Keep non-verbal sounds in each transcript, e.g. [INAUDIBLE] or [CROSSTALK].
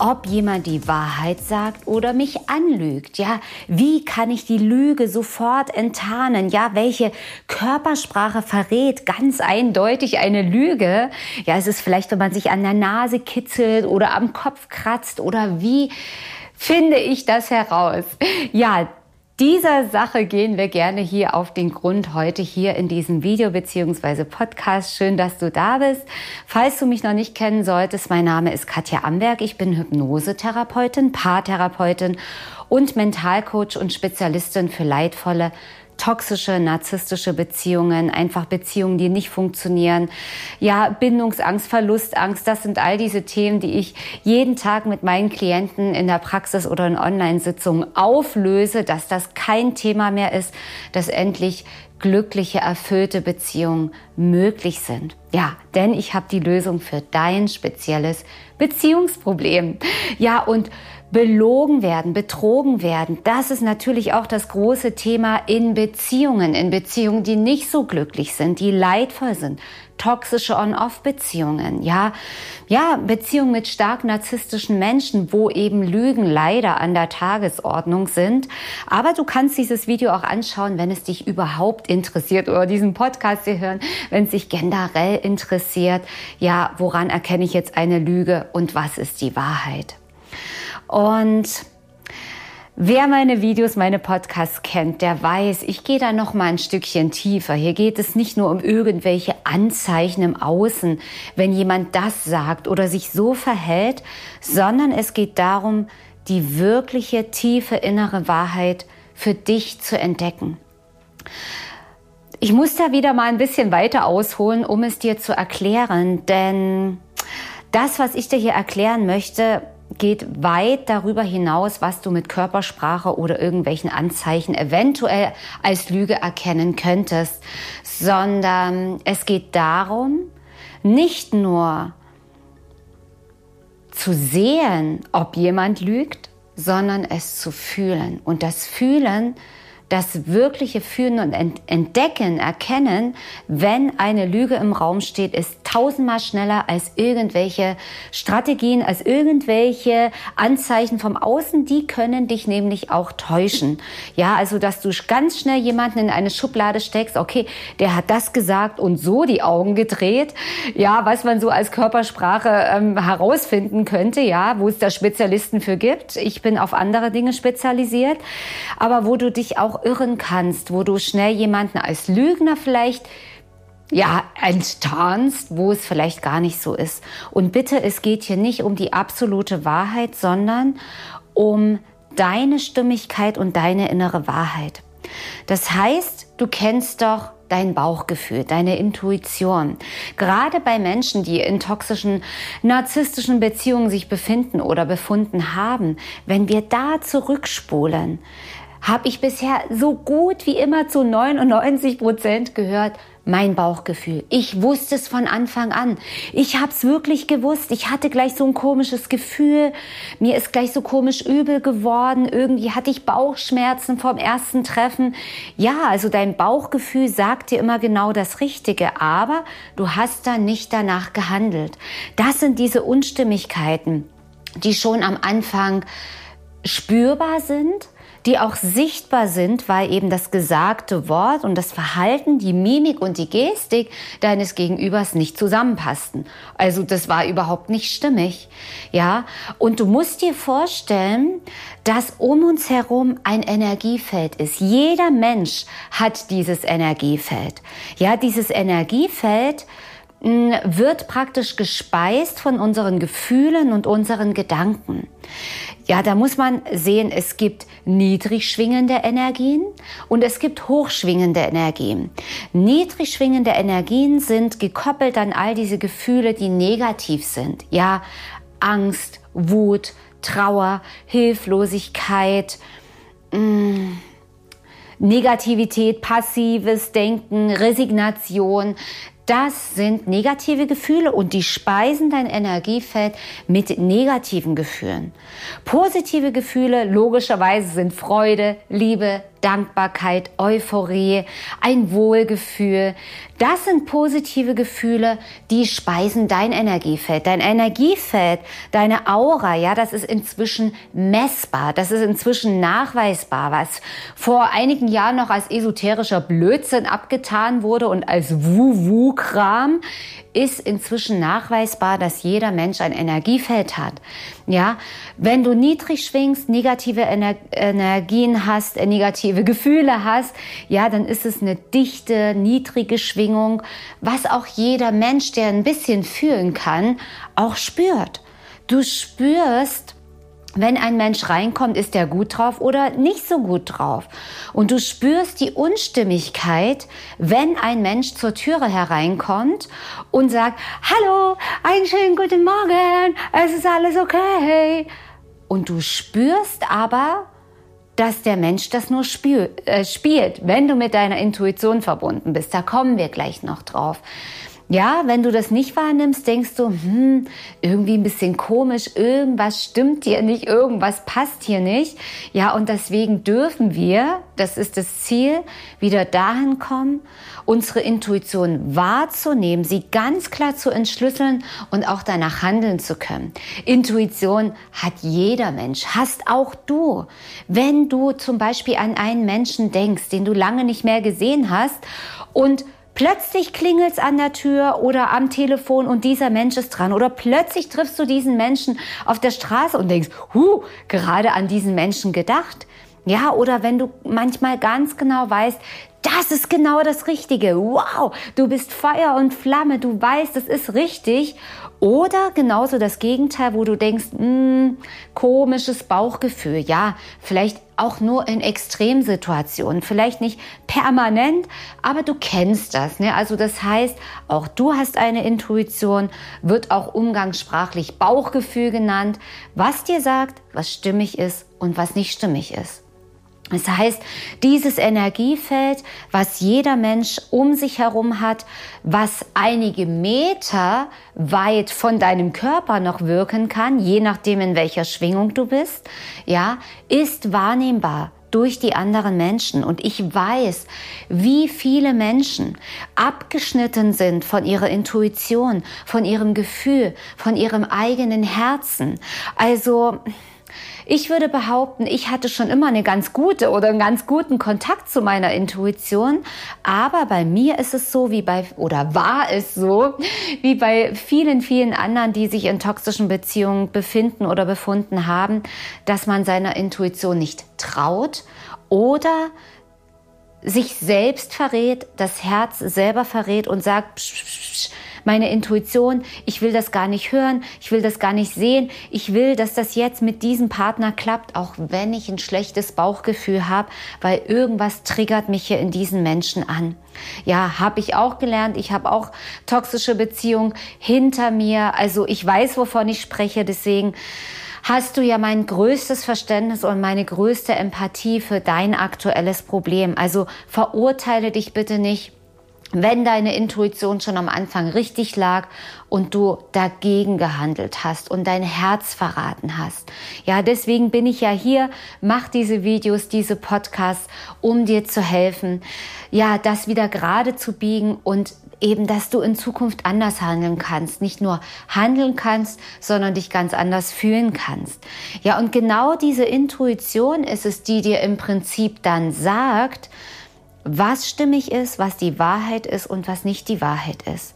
ob jemand die Wahrheit sagt oder mich anlügt. Ja, wie kann ich die Lüge sofort enttarnen? Ja, welche Körpersprache verrät ganz eindeutig eine Lüge? Ja, es ist vielleicht, wenn man sich an der Nase kitzelt oder am Kopf kratzt oder wie finde ich das heraus? Ja, dieser Sache gehen wir gerne hier auf den Grund heute hier in diesem Video beziehungsweise Podcast. Schön, dass du da bist. Falls du mich noch nicht kennen solltest, mein Name ist Katja Amberg. Ich bin Hypnosetherapeutin, Paartherapeutin und Mentalcoach und Spezialistin für leidvolle toxische, narzisstische Beziehungen, einfach Beziehungen, die nicht funktionieren. Ja, Bindungsangst, Verlustangst, das sind all diese Themen, die ich jeden Tag mit meinen Klienten in der Praxis oder in Online-Sitzungen auflöse, dass das kein Thema mehr ist, dass endlich glückliche, erfüllte Beziehungen möglich sind. Ja, denn ich habe die Lösung für dein spezielles Beziehungsproblem. Ja, und belogen werden, betrogen werden. Das ist natürlich auch das große Thema in Beziehungen, in Beziehungen, die nicht so glücklich sind, die leidvoll sind. Toxische On-Off-Beziehungen, ja, ja, Beziehungen mit stark narzisstischen Menschen, wo eben Lügen leider an der Tagesordnung sind. Aber du kannst dieses Video auch anschauen, wenn es dich überhaupt interessiert oder diesen Podcast hier hören, wenn es dich generell interessiert. Ja, woran erkenne ich jetzt eine Lüge und was ist die Wahrheit? Und Wer meine Videos, meine Podcasts kennt, der weiß, ich gehe da noch mal ein Stückchen tiefer. Hier geht es nicht nur um irgendwelche Anzeichen im Außen, wenn jemand das sagt oder sich so verhält, sondern es geht darum, die wirkliche tiefe innere Wahrheit für dich zu entdecken. Ich muss da wieder mal ein bisschen weiter ausholen, um es dir zu erklären, denn das, was ich dir hier erklären möchte, geht weit darüber hinaus, was du mit Körpersprache oder irgendwelchen Anzeichen eventuell als Lüge erkennen könntest, sondern es geht darum, nicht nur zu sehen, ob jemand lügt, sondern es zu fühlen. Und das Fühlen das wirkliche Fühlen und Entdecken, Erkennen, wenn eine Lüge im Raum steht, ist tausendmal schneller als irgendwelche Strategien, als irgendwelche Anzeichen vom Außen. Die können dich nämlich auch täuschen. Ja, also, dass du ganz schnell jemanden in eine Schublade steckst, okay, der hat das gesagt und so die Augen gedreht. Ja, was man so als Körpersprache ähm, herausfinden könnte, ja, wo es da Spezialisten für gibt. Ich bin auf andere Dinge spezialisiert. Aber wo du dich auch irren kannst, wo du schnell jemanden als Lügner vielleicht ja, enttarnst, wo es vielleicht gar nicht so ist. Und bitte, es geht hier nicht um die absolute Wahrheit, sondern um deine Stimmigkeit und deine innere Wahrheit. Das heißt, du kennst doch dein Bauchgefühl, deine Intuition. Gerade bei Menschen, die in toxischen, narzisstischen Beziehungen sich befinden oder befunden haben, wenn wir da zurückspulen, habe ich bisher so gut wie immer zu 99 Prozent gehört, mein Bauchgefühl. Ich wusste es von Anfang an. Ich habe es wirklich gewusst. Ich hatte gleich so ein komisches Gefühl. Mir ist gleich so komisch übel geworden. Irgendwie hatte ich Bauchschmerzen vom ersten Treffen. Ja, also dein Bauchgefühl sagt dir immer genau das Richtige, aber du hast da nicht danach gehandelt. Das sind diese Unstimmigkeiten, die schon am Anfang spürbar sind die auch sichtbar sind, weil eben das gesagte Wort und das Verhalten, die Mimik und die Gestik deines Gegenübers nicht zusammenpassten. Also das war überhaupt nicht stimmig. Ja, und du musst dir vorstellen, dass um uns herum ein Energiefeld ist. Jeder Mensch hat dieses Energiefeld. Ja, dieses Energiefeld wird praktisch gespeist von unseren Gefühlen und unseren Gedanken. Ja, da muss man sehen, es gibt niedrig schwingende Energien und es gibt hochschwingende Energien. Niedrig schwingende Energien sind gekoppelt an all diese Gefühle, die negativ sind. Ja, Angst, Wut, Trauer, Hilflosigkeit, mh, mm, Negativität, passives Denken, Resignation. Das sind negative Gefühle und die speisen dein Energiefeld mit negativen Gefühlen. Positive Gefühle logischerweise sind Freude, Liebe, Dankbarkeit, Euphorie, ein Wohlgefühl. Das sind positive Gefühle, die speisen dein Energiefeld. Dein Energiefeld, deine Aura, ja, das ist inzwischen messbar. Das ist inzwischen nachweisbar, was vor einigen Jahren noch als esoterischer Blödsinn abgetan wurde und als Wu-Wu-Kram ist inzwischen nachweisbar, dass jeder Mensch ein Energiefeld hat. Ja, wenn du niedrig schwingst, negative Ener Energien hast, äh, negative [LAUGHS] Gefühle hast, ja, dann ist es eine dichte, niedrige Schwingung, was auch jeder Mensch, der ein bisschen fühlen kann, auch spürt. Du spürst, wenn ein Mensch reinkommt, ist er gut drauf oder nicht so gut drauf. Und du spürst die Unstimmigkeit, wenn ein Mensch zur Türe hereinkommt und sagt, hallo, einen schönen guten Morgen, es ist alles okay. Und du spürst aber, dass der Mensch das nur spiel, äh, spielt, wenn du mit deiner Intuition verbunden bist. Da kommen wir gleich noch drauf. Ja, wenn du das nicht wahrnimmst, denkst du, hm, irgendwie ein bisschen komisch, irgendwas stimmt hier nicht, irgendwas passt hier nicht. Ja, und deswegen dürfen wir, das ist das Ziel, wieder dahin kommen, unsere Intuition wahrzunehmen, sie ganz klar zu entschlüsseln und auch danach handeln zu können. Intuition hat jeder Mensch, hast auch du. Wenn du zum Beispiel an einen Menschen denkst, den du lange nicht mehr gesehen hast und Plötzlich klingelt's an der Tür oder am Telefon und dieser Mensch ist dran. Oder plötzlich triffst du diesen Menschen auf der Straße und denkst, hu, gerade an diesen Menschen gedacht. Ja, oder wenn du manchmal ganz genau weißt, das ist genau das Richtige. Wow, du bist Feuer und Flamme, du weißt, das ist richtig. Oder genauso das Gegenteil, wo du denkst, mh, hm, komisches Bauchgefühl. Ja, vielleicht auch nur in Extremsituationen, vielleicht nicht permanent, aber du kennst das. Ne? Also das heißt, auch du hast eine Intuition, wird auch umgangssprachlich Bauchgefühl genannt, was dir sagt, was stimmig ist und was nicht stimmig ist. Das heißt, dieses Energiefeld, was jeder Mensch um sich herum hat, was einige Meter weit von deinem Körper noch wirken kann, je nachdem in welcher Schwingung du bist, ja, ist wahrnehmbar durch die anderen Menschen. Und ich weiß, wie viele Menschen abgeschnitten sind von ihrer Intuition, von ihrem Gefühl, von ihrem eigenen Herzen. Also, ich würde behaupten, ich hatte schon immer eine ganz gute oder einen ganz guten Kontakt zu meiner Intuition. Aber bei mir ist es so wie bei, oder war es so, wie bei vielen, vielen anderen, die sich in toxischen Beziehungen befinden oder befunden haben, dass man seiner Intuition nicht traut oder sich selbst verrät, das Herz selber verrät und sagt, psch, psch, psch, meine Intuition, ich will das gar nicht hören, ich will das gar nicht sehen, ich will, dass das jetzt mit diesem Partner klappt, auch wenn ich ein schlechtes Bauchgefühl habe, weil irgendwas triggert mich hier in diesen Menschen an. Ja, habe ich auch gelernt. Ich habe auch toxische Beziehungen hinter mir. Also ich weiß, wovon ich spreche. Deswegen hast du ja mein größtes Verständnis und meine größte Empathie für dein aktuelles Problem. Also verurteile dich bitte nicht wenn deine Intuition schon am Anfang richtig lag und du dagegen gehandelt hast und dein Herz verraten hast. Ja, deswegen bin ich ja hier, mach diese Videos, diese Podcasts, um dir zu helfen, ja, das wieder gerade zu biegen und eben, dass du in Zukunft anders handeln kannst. Nicht nur handeln kannst, sondern dich ganz anders fühlen kannst. Ja, und genau diese Intuition ist es, die dir im Prinzip dann sagt, was stimmig ist, was die Wahrheit ist und was nicht die Wahrheit ist.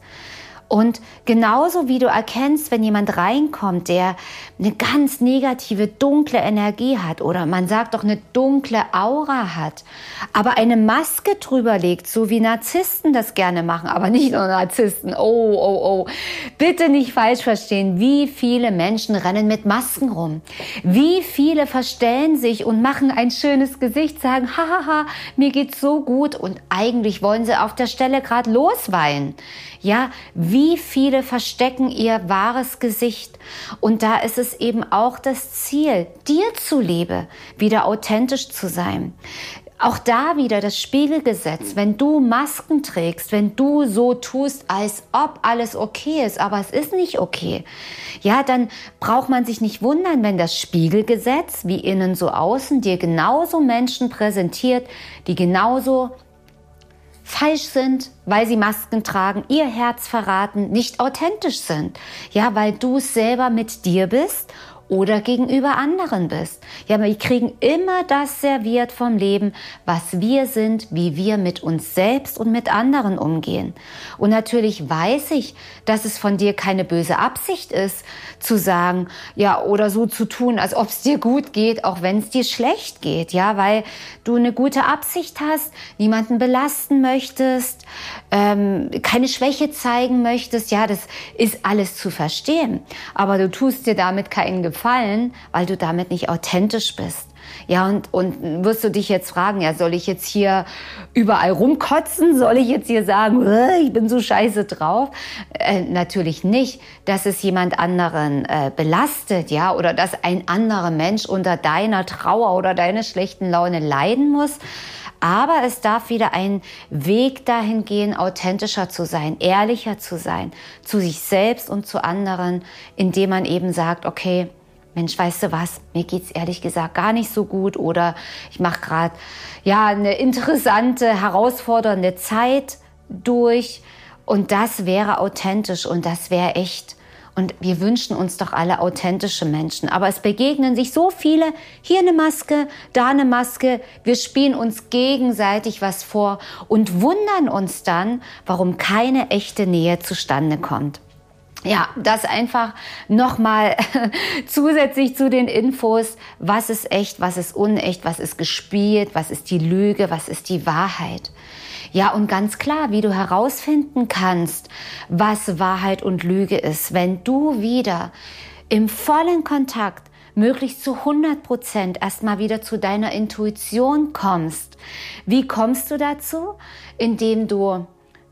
Und genauso wie du erkennst, wenn jemand reinkommt, der eine ganz negative, dunkle Energie hat oder man sagt doch eine dunkle Aura hat, aber eine Maske drüber legt, so wie Narzissten das gerne machen, aber nicht nur Narzissten. Oh, oh, oh. Bitte nicht falsch verstehen. Wie viele Menschen rennen mit Masken rum? Wie viele verstellen sich und machen ein schönes Gesicht, sagen, hahaha, mir geht's so gut und eigentlich wollen sie auf der Stelle gerade losweinen. Ja, wie viele verstecken ihr wahres Gesicht? Und da ist es eben auch das Ziel, dir zuliebe, wieder authentisch zu sein. Auch da wieder das Spiegelgesetz. Wenn du Masken trägst, wenn du so tust, als ob alles okay ist, aber es ist nicht okay, ja, dann braucht man sich nicht wundern, wenn das Spiegelgesetz, wie innen so außen, dir genauso Menschen präsentiert, die genauso falsch sind, weil sie Masken tragen, ihr Herz verraten, nicht authentisch sind. Ja, weil du selber mit dir bist oder gegenüber anderen bist. Ja, wir kriegen immer das serviert vom Leben, was wir sind, wie wir mit uns selbst und mit anderen umgehen. Und natürlich weiß ich, dass es von dir keine böse Absicht ist, zu sagen, ja, oder so zu tun, als ob es dir gut geht, auch wenn es dir schlecht geht, ja, weil du eine gute Absicht hast, niemanden belasten möchtest, ähm, keine Schwäche zeigen möchtest, ja, das ist alles zu verstehen. Aber du tust dir damit keinen Gefallen, weil du damit nicht authentisch bist. Ja, und, und wirst du dich jetzt fragen, ja, soll ich jetzt hier überall rumkotzen? Soll ich jetzt hier sagen, ich bin so scheiße drauf? Äh, natürlich nicht, dass es jemand anderen äh, belastet, ja, oder dass ein anderer Mensch unter deiner Trauer oder deiner schlechten Laune leiden muss. Aber es darf wieder ein Weg dahin gehen, authentischer zu sein, ehrlicher zu sein, zu sich selbst und zu anderen, indem man eben sagt, okay, Mensch, weißt du was, mir geht's ehrlich gesagt gar nicht so gut oder ich mache gerade ja eine interessante, herausfordernde Zeit durch und das wäre authentisch und das wäre echt. Und wir wünschen uns doch alle authentische Menschen. Aber es begegnen sich so viele, hier eine Maske, da eine Maske. Wir spielen uns gegenseitig was vor und wundern uns dann, warum keine echte Nähe zustande kommt. Ja, das einfach nochmal [LAUGHS] zusätzlich zu den Infos, was ist echt, was ist unecht, was ist gespielt, was ist die Lüge, was ist die Wahrheit. Ja, und ganz klar, wie du herausfinden kannst, was Wahrheit und Lüge ist, wenn du wieder im vollen Kontakt möglichst zu 100 Prozent erstmal wieder zu deiner Intuition kommst. Wie kommst du dazu? Indem du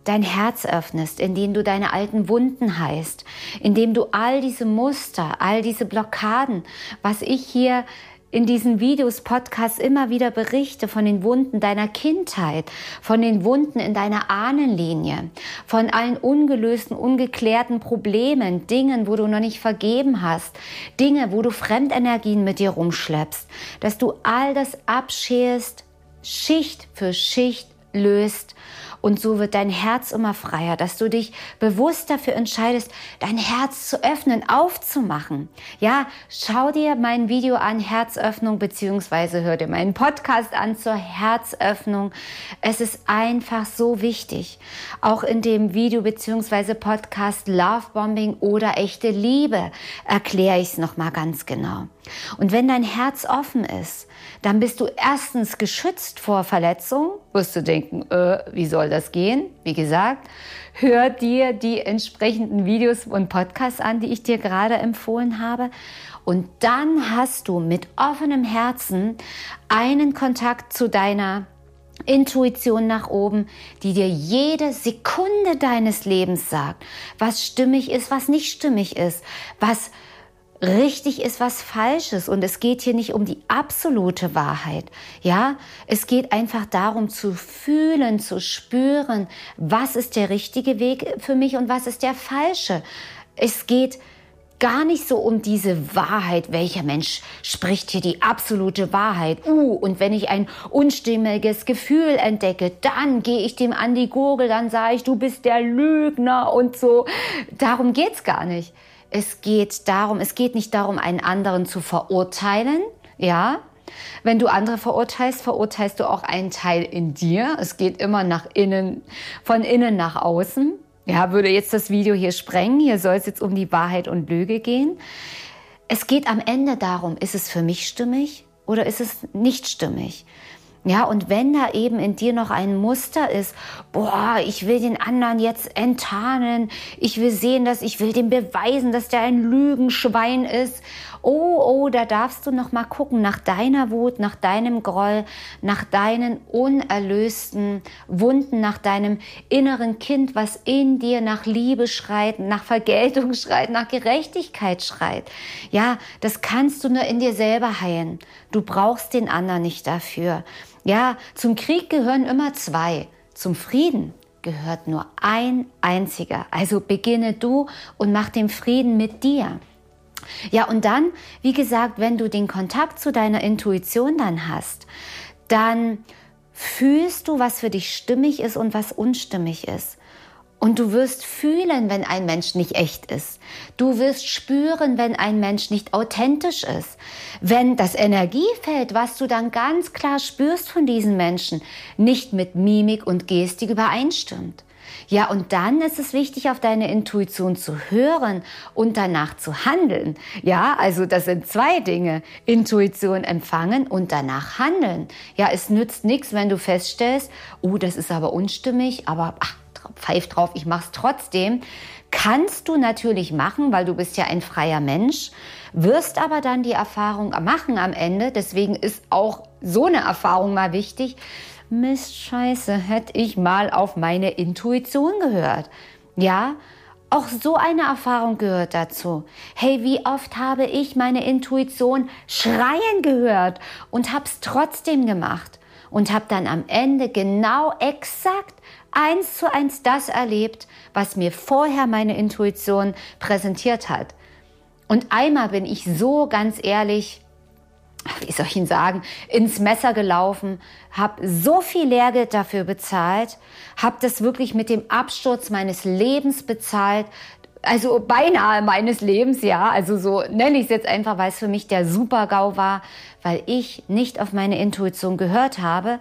dein Herz öffnest, indem du deine alten Wunden heißt, indem du all diese Muster, all diese Blockaden, was ich hier in diesen Videos, Podcasts immer wieder berichte von den Wunden deiner Kindheit, von den Wunden in deiner Ahnenlinie, von allen ungelösten, ungeklärten Problemen, Dingen, wo du noch nicht vergeben hast, Dinge, wo du Fremdenergien mit dir rumschleppst, dass du all das abschälst, Schicht für Schicht löst und so wird dein Herz immer freier, dass du dich bewusst dafür entscheidest, dein Herz zu öffnen, aufzumachen. Ja, schau dir mein Video an, Herzöffnung, beziehungsweise hör dir meinen Podcast an zur Herzöffnung. Es ist einfach so wichtig. Auch in dem Video beziehungsweise Podcast Love Bombing oder echte Liebe erkläre ich es nochmal ganz genau. Und wenn dein Herz offen ist, dann bist du erstens geschützt vor Verletzungen. Wirst du denken, äh, wie soll das gehen? Wie gesagt, hör dir die entsprechenden Videos und Podcasts an, die ich dir gerade empfohlen habe. Und dann hast du mit offenem Herzen einen Kontakt zu deiner Intuition nach oben, die dir jede Sekunde deines Lebens sagt, was stimmig ist, was nicht stimmig ist, was richtig ist, was falsch ist. Und es geht hier nicht um die absolute Wahrheit. Ja, es geht einfach darum zu fühlen, zu spüren, was ist der richtige Weg für mich und was ist der falsche. Es geht gar nicht so um diese Wahrheit, welcher Mensch spricht hier die absolute Wahrheit. Uh, und wenn ich ein unstimmiges Gefühl entdecke, dann gehe ich dem an die Gurgel, dann sage ich, du bist der Lügner und so. Darum geht's gar nicht. Es geht darum, es geht nicht darum, einen anderen zu verurteilen, ja. Wenn du andere verurteilst, verurteilst du auch einen Teil in dir. Es geht immer nach innen, von innen nach außen. Ja, würde jetzt das Video hier sprengen. Hier soll es jetzt um die Wahrheit und Lüge gehen. Es geht am Ende darum, ist es für mich stimmig oder ist es nicht stimmig? Ja, und wenn da eben in dir noch ein Muster ist, boah, ich will den anderen jetzt enttarnen, ich will sehen, dass ich will dem beweisen, dass der ein Lügenschwein ist. Oh, oh, da darfst du noch mal gucken nach deiner Wut, nach deinem Groll, nach deinen unerlösten Wunden, nach deinem inneren Kind, was in dir nach Liebe schreit, nach Vergeltung [LAUGHS] schreit, nach Gerechtigkeit schreit. Ja, das kannst du nur in dir selber heilen. Du brauchst den anderen nicht dafür. Ja, zum Krieg gehören immer zwei. Zum Frieden gehört nur ein einziger. Also beginne du und mach den Frieden mit dir. Ja, und dann, wie gesagt, wenn du den Kontakt zu deiner Intuition dann hast, dann fühlst du, was für dich stimmig ist und was unstimmig ist. Und du wirst fühlen, wenn ein Mensch nicht echt ist. Du wirst spüren, wenn ein Mensch nicht authentisch ist. Wenn das Energiefeld, was du dann ganz klar spürst von diesen Menschen, nicht mit Mimik und Gestik übereinstimmt. Ja, und dann ist es wichtig, auf deine Intuition zu hören und danach zu handeln. Ja, also das sind zwei Dinge. Intuition empfangen und danach handeln. Ja, es nützt nichts, wenn du feststellst, oh, das ist aber unstimmig, aber ach, pfeif drauf, ich mach's trotzdem. Kannst du natürlich machen, weil du bist ja ein freier Mensch, wirst aber dann die Erfahrung machen am Ende. Deswegen ist auch so eine Erfahrung mal wichtig. Mist, scheiße, hätte ich mal auf meine Intuition gehört. Ja, auch so eine Erfahrung gehört dazu. Hey, wie oft habe ich meine Intuition schreien gehört und hab's trotzdem gemacht und hab dann am Ende genau exakt eins zu eins das erlebt, was mir vorher meine Intuition präsentiert hat. Und einmal bin ich so ganz ehrlich, wie soll ich Ihnen sagen, ins Messer gelaufen, habe so viel Lehrgeld dafür bezahlt, habe das wirklich mit dem Absturz meines Lebens bezahlt, also beinahe meines Lebens, ja, also so nenne ich es jetzt einfach, weil es für mich der Super-GAU war, weil ich nicht auf meine Intuition gehört habe.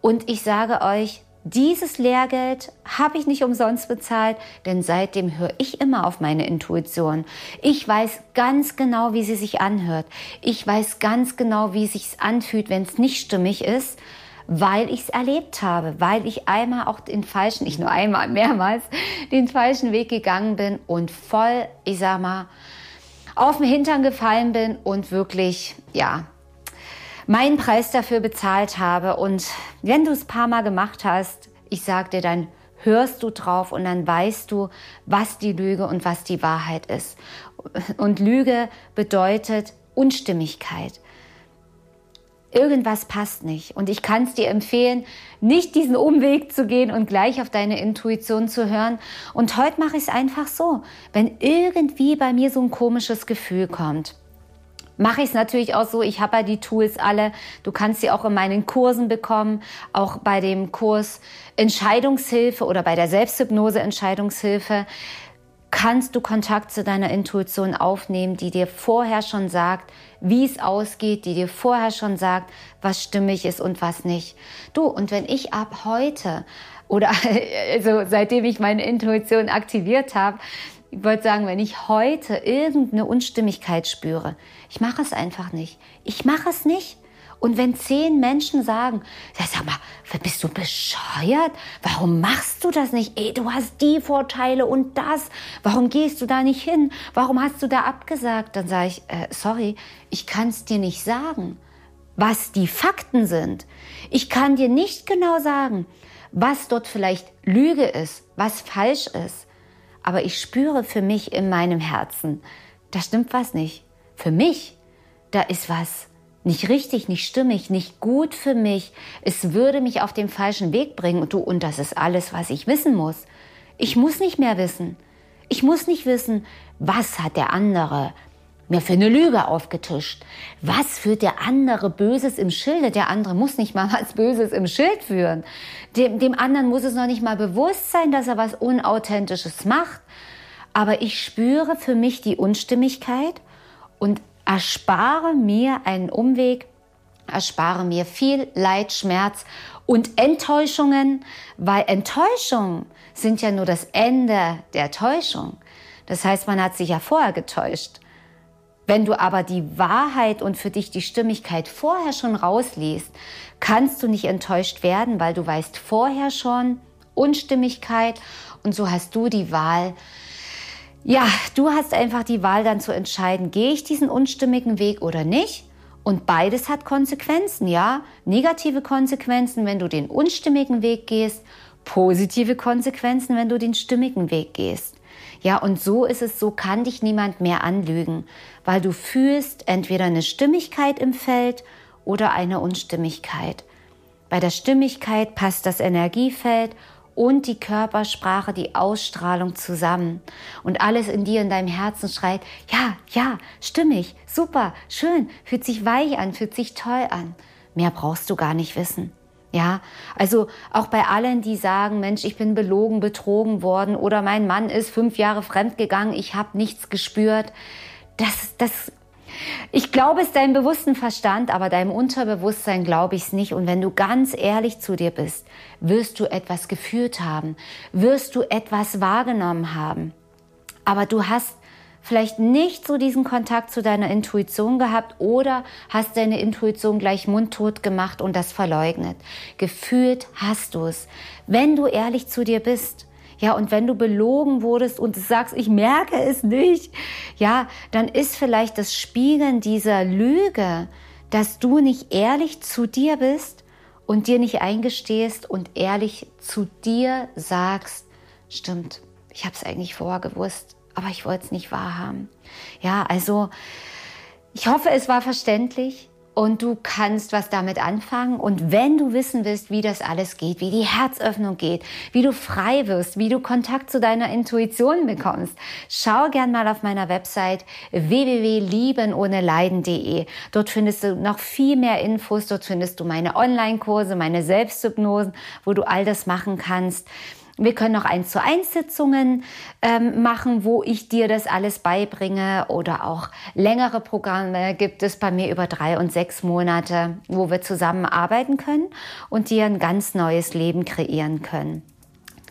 Und ich sage euch, dieses Lehrgeld habe ich nicht umsonst bezahlt, denn seitdem höre ich immer auf meine Intuition. Ich weiß ganz genau, wie sie sich anhört. Ich weiß ganz genau, wie es sich anfühlt, wenn es nicht stimmig ist, weil ich es erlebt habe, weil ich einmal auch den falschen, nicht nur einmal, mehrmals, den falschen Weg gegangen bin und voll, ich sag mal, auf den Hintern gefallen bin und wirklich, ja, meinen Preis dafür bezahlt habe. Und wenn du es paar Mal gemacht hast, ich sag dir, dann hörst du drauf und dann weißt du, was die Lüge und was die Wahrheit ist. Und Lüge bedeutet Unstimmigkeit. Irgendwas passt nicht. Und ich kann es dir empfehlen, nicht diesen Umweg zu gehen und gleich auf deine Intuition zu hören. Und heute mache ich es einfach so. Wenn irgendwie bei mir so ein komisches Gefühl kommt, mache ich es natürlich auch so. Ich habe ja die Tools alle. Du kannst sie auch in meinen Kursen bekommen, auch bei dem Kurs Entscheidungshilfe oder bei der Selbsthypnose Entscheidungshilfe kannst du Kontakt zu deiner Intuition aufnehmen, die dir vorher schon sagt, wie es ausgeht, die dir vorher schon sagt, was stimmig ist und was nicht. Du, und wenn ich ab heute oder [LAUGHS] also seitdem ich meine Intuition aktiviert habe, ich wollte sagen, wenn ich heute irgendeine Unstimmigkeit spüre, ich mache es einfach nicht. Ich mache es nicht. Und wenn zehn Menschen sagen, sag mal, bist du bescheuert? Warum machst du das nicht? Ey, du hast die Vorteile und das. Warum gehst du da nicht hin? Warum hast du da abgesagt? Dann sage ich, äh, sorry, ich kann es dir nicht sagen, was die Fakten sind. Ich kann dir nicht genau sagen, was dort vielleicht Lüge ist, was falsch ist aber ich spüre für mich in meinem Herzen, da stimmt was nicht. Für mich, da ist was nicht richtig, nicht stimmig, nicht gut für mich. Es würde mich auf den falschen Weg bringen und du, und das ist alles, was ich wissen muss. Ich muss nicht mehr wissen. Ich muss nicht wissen, was hat der andere mir für eine Lüge aufgetischt. Was führt der andere Böses im Schilde? Der andere muss nicht mal was Böses im Schild führen. Dem, dem anderen muss es noch nicht mal bewusst sein, dass er was Unauthentisches macht. Aber ich spüre für mich die Unstimmigkeit und erspare mir einen Umweg, erspare mir viel Leid, Schmerz Und Enttäuschungen, weil Enttäuschungen sind ja nur das Ende der Täuschung. Das heißt, man hat sich ja vorher getäuscht. Wenn du aber die Wahrheit und für dich die Stimmigkeit vorher schon rausliest, kannst du nicht enttäuscht werden, weil du weißt vorher schon Unstimmigkeit und so hast du die Wahl. Ja, du hast einfach die Wahl dann zu entscheiden, gehe ich diesen unstimmigen Weg oder nicht? Und beides hat Konsequenzen, ja? Negative Konsequenzen, wenn du den unstimmigen Weg gehst, positive Konsequenzen, wenn du den stimmigen Weg gehst. Ja, und so ist es, so kann dich niemand mehr anlügen, weil du fühlst entweder eine Stimmigkeit im Feld oder eine Unstimmigkeit. Bei der Stimmigkeit passt das Energiefeld und die Körpersprache, die Ausstrahlung zusammen. Und alles in dir, in deinem Herzen schreit, ja, ja, stimmig, super, schön, fühlt sich weich an, fühlt sich toll an. Mehr brauchst du gar nicht wissen. Ja, also auch bei allen, die sagen, Mensch, ich bin belogen, betrogen worden oder mein Mann ist fünf Jahre fremd gegangen, ich habe nichts gespürt. Das, das, ich glaube es deinem bewussten Verstand, aber deinem Unterbewusstsein glaube ich es nicht. Und wenn du ganz ehrlich zu dir bist, wirst du etwas gefühlt haben, wirst du etwas wahrgenommen haben. Aber du hast vielleicht nicht so diesen Kontakt zu deiner Intuition gehabt oder hast deine Intuition gleich mundtot gemacht und das verleugnet. Gefühlt hast du es, wenn du ehrlich zu dir bist. Ja, und wenn du belogen wurdest und sagst, ich merke es nicht, ja, dann ist vielleicht das Spiegeln dieser Lüge, dass du nicht ehrlich zu dir bist und dir nicht eingestehst und ehrlich zu dir sagst, stimmt, ich habe es eigentlich vorher gewusst, aber ich wollte es nicht wahrhaben. Ja, also ich hoffe, es war verständlich und du kannst was damit anfangen. Und wenn du wissen willst, wie das alles geht, wie die Herzöffnung geht, wie du frei wirst, wie du Kontakt zu deiner Intuition bekommst, schau gern mal auf meiner Website www.liebenohneleiden.de. Dort findest du noch viel mehr Infos. Dort findest du meine Online-Kurse, meine Selbsthypnosen, wo du all das machen kannst. Wir können noch eins zu eins Sitzungen ähm, machen, wo ich dir das alles beibringe. Oder auch längere Programme gibt es bei mir über drei und sechs Monate, wo wir zusammen arbeiten können und dir ein ganz neues Leben kreieren können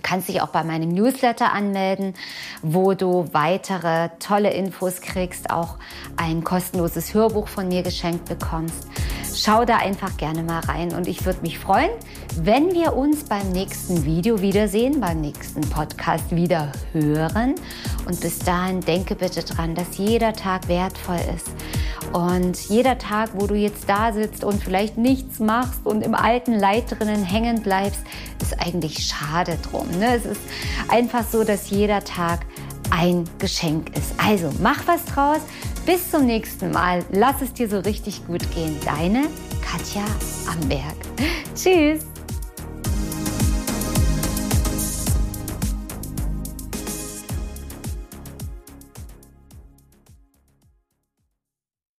kannst dich auch bei meinem Newsletter anmelden, wo du weitere tolle Infos kriegst, auch ein kostenloses Hörbuch von mir geschenkt bekommst. Schau da einfach gerne mal rein und ich würde mich freuen, wenn wir uns beim nächsten Video wiedersehen, beim nächsten Podcast wieder hören. Und bis dahin denke bitte dran, dass jeder Tag wertvoll ist. Und jeder Tag, wo du jetzt da sitzt und vielleicht nichts machst und im alten Leid drinnen hängen bleibst, ist eigentlich schade drum. Ne? Es ist einfach so, dass jeder Tag ein Geschenk ist. Also mach was draus. Bis zum nächsten Mal. Lass es dir so richtig gut gehen. Deine Katja Amberg. [LAUGHS] Tschüss.